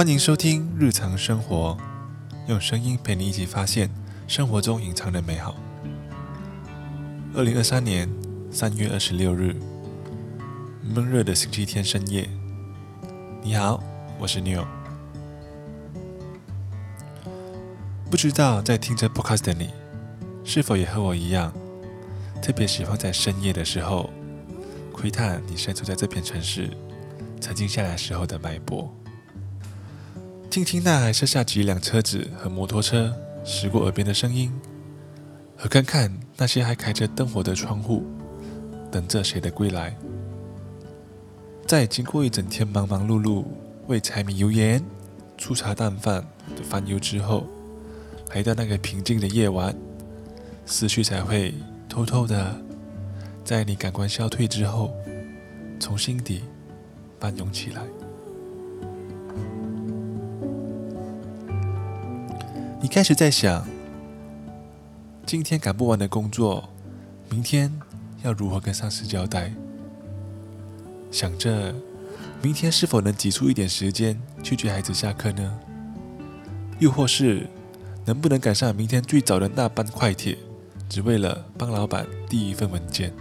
欢迎收听《日常生活》，用声音陪你一起发现生活中隐藏的美好。二零二三年三月二十六日，闷热的星期天深夜，你好，我是 Neil。不知道在听着 Podcast 的你，是否也和我一样，特别喜欢在深夜的时候，窥探你身处在这片城市沉静下来时候的脉搏，听听那还剩下几辆车子和摩托车驶过耳边的声音，和看看那些还开着灯火的窗户，等着谁的归来。在经过一整天忙忙碌碌为柴米油盐、粗茶淡饭的烦忧之后，来到那个平静的夜晚，思绪才会偷偷的，在你感官消退之后，从心底翻涌起来。开始在想，今天赶不完的工作，明天要如何跟上司交代？想着明天是否能挤出一点时间去接孩子下课呢？又或是能不能赶上明天最早的那班快铁，只为了帮老板递一份文件？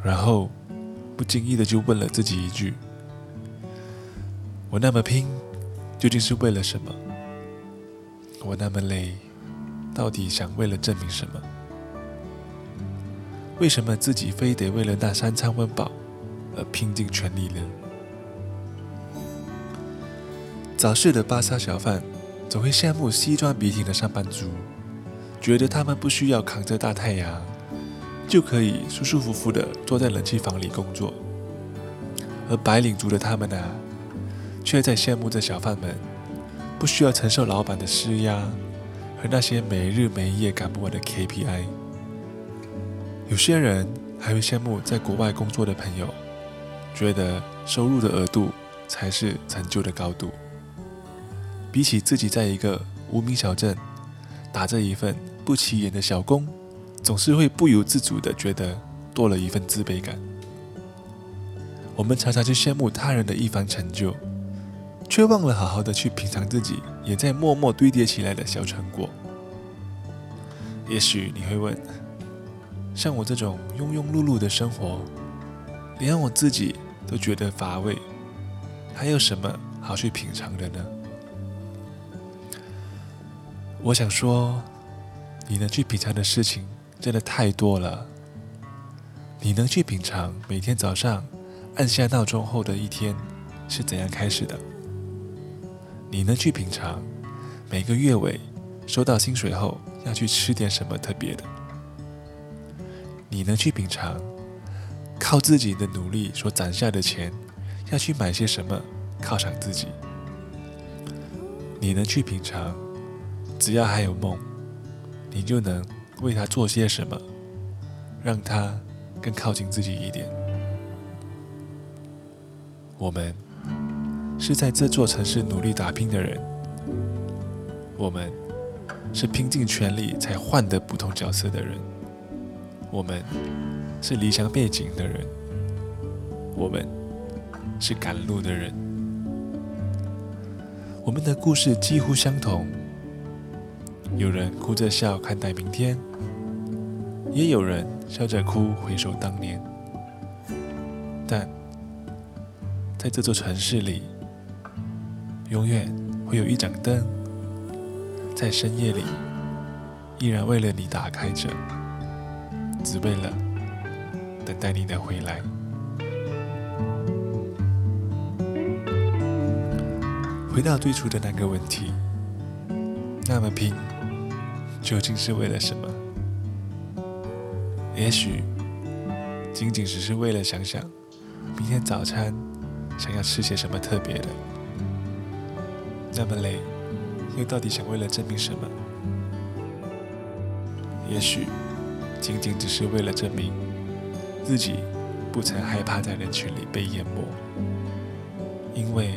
然后不经意的就问了自己一句：我那么拼，究竟是为了什么？我那么累，到底想为了证明什么？为什么自己非得为了那三餐温饱而拼尽全力呢？早市的巴沙小贩总会羡慕西装笔挺的上班族，觉得他们不需要扛着大太阳，就可以舒舒服服的坐在冷气房里工作；而白领族的他们呢，却在羡慕着小贩们不需要承受老板的施压和那些没日没夜赶不完的 KPI。有些人还会羡慕在国外工作的朋友，觉得收入的额度才是成就的高度。比起自己在一个无名小镇打着一份不起眼的小工，总是会不由自主的觉得多了一份自卑感。我们常常去羡慕他人的一番成就，却忘了好好的去品尝自己也在默默堆叠起来的小成果。也许你会问，像我这种庸庸碌碌的生活，连我自己都觉得乏味，还有什么好去品尝的呢？我想说，你能去品尝的事情真的太多了。你能去品尝每天早上按下闹钟后的一天是怎样开始的？你能去品尝每个月尾收到薪水后要去吃点什么特别的？你能去品尝靠自己的努力所攒下的钱要去买些什么犒赏自己？你能去品尝？只要还有梦，你就能为他做些什么，让他更靠近自己一点。我们是在这座城市努力打拼的人，我们是拼尽全力才换得不同角色的人，我们是理想背景的人，我们是赶路的人，我们的故事几乎相同。有人哭着笑看待明天，也有人笑着哭回首当年。但在这座城市里，永远会有一盏灯，在深夜里依然为了你打开着，只为了等待你的回来。回到最初的那个问题，那么拼。究竟是为了什么？也许仅仅只是为了想想明天早餐想要吃些什么特别的。那么累，又到底想为了证明什么？也许仅仅只是为了证明自己不曾害怕在人群里被淹没，因为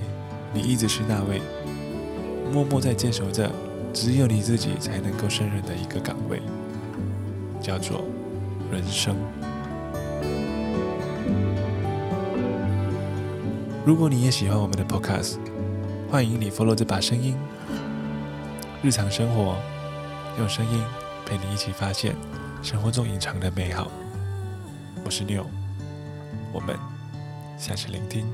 你一直是那位默默在坚守着。只有你自己才能够胜任的一个岗位，叫做人生。如果你也喜欢我们的 Podcast，欢迎你 follow 这把声音，日常生活用声音陪你一起发现生活中隐藏的美好。我是 New，我们下次聆听。